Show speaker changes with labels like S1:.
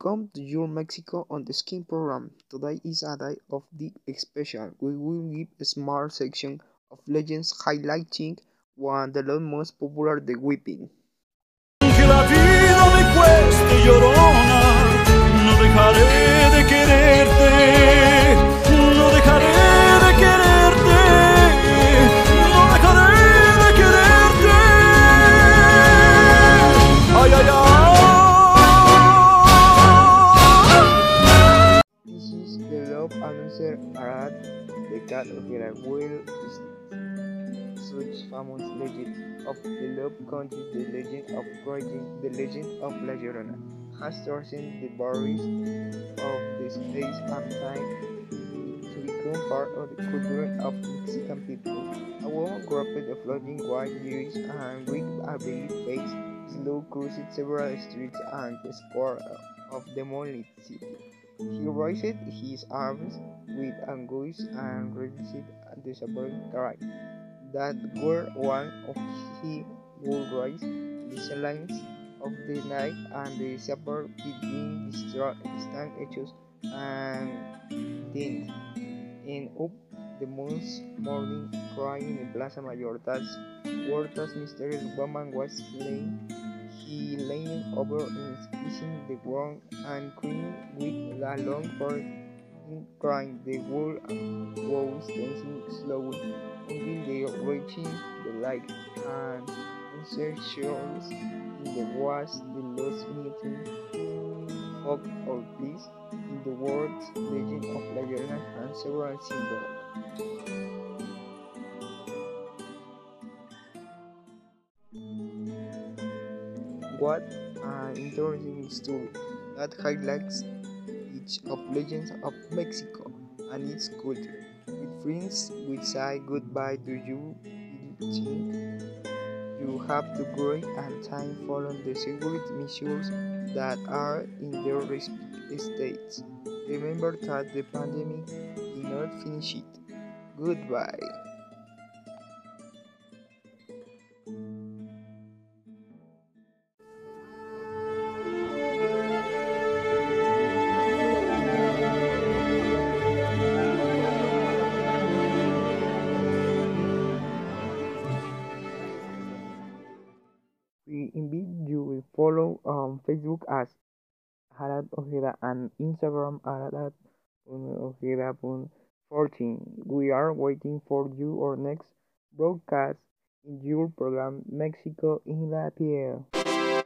S1: Welcome to your Mexico on the Skin program. Today is a day of the special. We will give a small section of legends highlighting one of the most popular, the whipping. Love announcer Arad, the god of the will such famous legend of the love country, the legend of Croydon, the legend of La Llorona, has transcended the boundaries of the space and time to become part of the culture of Mexican people. A woman wrapped in floating white years and with a baby face, slow crossed several streets and the square of the moonlit city. He raised his arms with anguish and released the sovereign cry that were one of he would rise the silence of the night and the supper between distant echoes and then and up the moon's morning crying in Plaza Mayor that's where that mysterious woman was slain he leaned over and kissing the ground and crying with a long for crying the world was dancing slowly until they reaching the light and insertions in the was the lost meeting of or please in the words legend of La Llorona and several symbols. What an interesting story that highlights each of legends of Mexico and its culture. With friends, we say goodbye to you. You have to grow and time follow the security measures that are in their respective states. Remember that the pandemic did not finish it. Goodbye. We invite you to follow on Facebook as Arad Ojeda and Instagram Harad Ojeda. 14. We are waiting for you our next broadcast in your program Mexico in la piel.